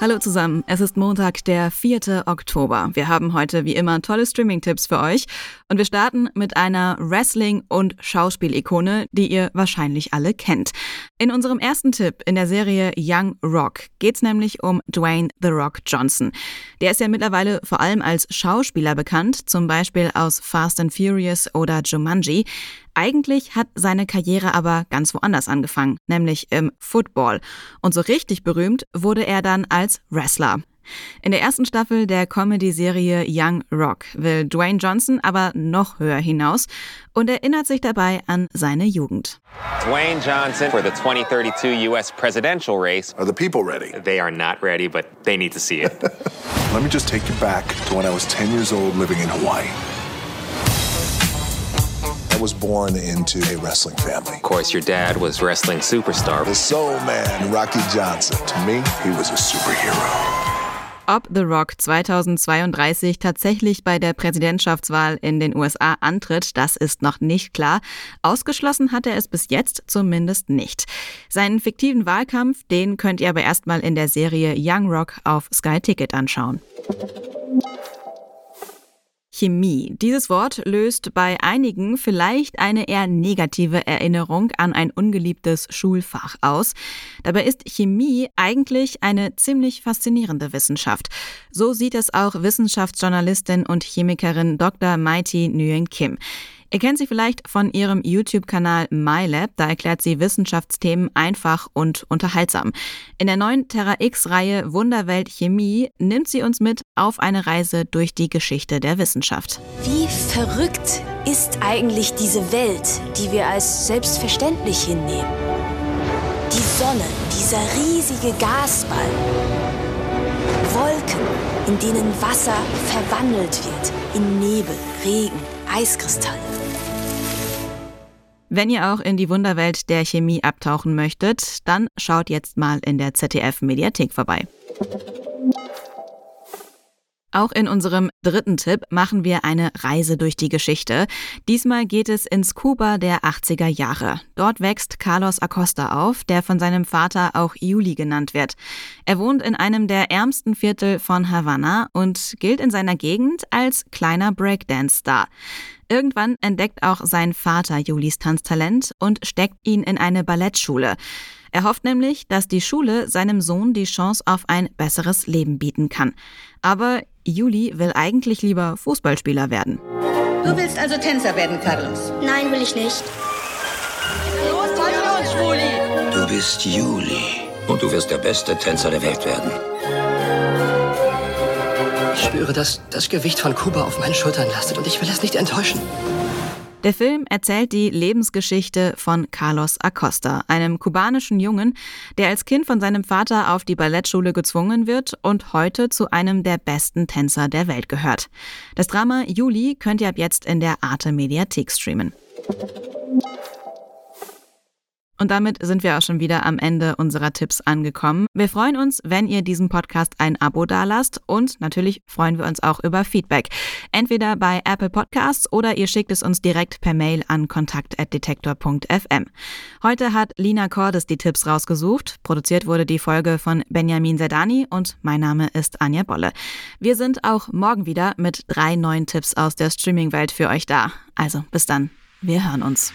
Hallo zusammen, es ist Montag, der 4. Oktober. Wir haben heute wie immer tolle Streaming-Tipps für euch und wir starten mit einer Wrestling- und Schauspielikone, die ihr wahrscheinlich alle kennt. In unserem ersten Tipp in der Serie Young Rock geht's nämlich um Dwayne The Rock Johnson. Der ist ja mittlerweile vor allem als Schauspieler bekannt, zum Beispiel aus Fast and Furious oder Jumanji. Eigentlich hat seine Karriere aber ganz woanders angefangen, nämlich im Football. Und so richtig berühmt wurde er dann als Wrestler. In der ersten Staffel der Comedy-Serie Young Rock will Dwayne Johnson aber noch höher hinaus und erinnert sich dabei an seine Jugend. Dwayne Johnson for the 2032 US presidential race. Are the people ready? They are not ready, but they need to see it. Let me just take you back to when I was 10 years old living in Hawaii. I was born into a wrestling family. Of course, your dad was wrestling superstar. The soul man, Rocky Johnson. To me, he was a superhero. Ob The Rock 2032 tatsächlich bei der Präsidentschaftswahl in den USA antritt, das ist noch nicht klar. Ausgeschlossen hat er es bis jetzt zumindest nicht. Seinen fiktiven Wahlkampf, den könnt ihr aber erstmal in der Serie Young Rock auf Sky Ticket anschauen. Chemie. Dieses Wort löst bei einigen vielleicht eine eher negative Erinnerung an ein ungeliebtes Schulfach aus. Dabei ist Chemie eigentlich eine ziemlich faszinierende Wissenschaft. So sieht es auch Wissenschaftsjournalistin und Chemikerin Dr. Mighty Nguyen Kim. Ihr kennt sie vielleicht von ihrem YouTube-Kanal MyLab, da erklärt sie Wissenschaftsthemen einfach und unterhaltsam. In der neuen Terra X-Reihe Wunderwelt Chemie nimmt sie uns mit auf eine Reise durch die Geschichte der Wissenschaft. Wie verrückt ist eigentlich diese Welt, die wir als selbstverständlich hinnehmen? Die Sonne, dieser riesige Gasball. Wolken, in denen Wasser verwandelt wird in Nebel, Regen, Eiskristalle. Wenn ihr auch in die Wunderwelt der Chemie abtauchen möchtet, dann schaut jetzt mal in der ZDF Mediathek vorbei. Auch in unserem dritten Tipp machen wir eine Reise durch die Geschichte. Diesmal geht es ins Kuba der 80er Jahre. Dort wächst Carlos Acosta auf, der von seinem Vater auch Juli genannt wird. Er wohnt in einem der ärmsten Viertel von Havanna und gilt in seiner Gegend als kleiner Breakdance-Star. Irgendwann entdeckt auch sein Vater Julis Tanztalent und steckt ihn in eine Ballettschule. Er hofft nämlich, dass die Schule seinem Sohn die Chance auf ein besseres Leben bieten kann. Aber Juli will eigentlich lieber Fußballspieler werden. Du willst also Tänzer werden, Carlos? Nein, will ich nicht. Los, zeig uns, Schwuli! Du bist Juli und du wirst der beste Tänzer der Welt werden. Ich spüre, dass das Gewicht von Kuba auf meinen Schultern lastet und ich will es nicht enttäuschen. Der Film erzählt die Lebensgeschichte von Carlos Acosta, einem kubanischen Jungen, der als Kind von seinem Vater auf die Ballettschule gezwungen wird und heute zu einem der besten Tänzer der Welt gehört. Das Drama Juli könnt ihr ab jetzt in der Arte Mediathek streamen. Und damit sind wir auch schon wieder am Ende unserer Tipps angekommen. Wir freuen uns, wenn ihr diesem Podcast ein Abo dalasst und natürlich freuen wir uns auch über Feedback. Entweder bei Apple Podcasts oder ihr schickt es uns direkt per Mail an kontakt.detektor.fm. Heute hat Lina Cordes die Tipps rausgesucht. Produziert wurde die Folge von Benjamin Zerdani und mein Name ist Anja Bolle. Wir sind auch morgen wieder mit drei neuen Tipps aus der Streaming-Welt für euch da. Also bis dann. Wir hören uns.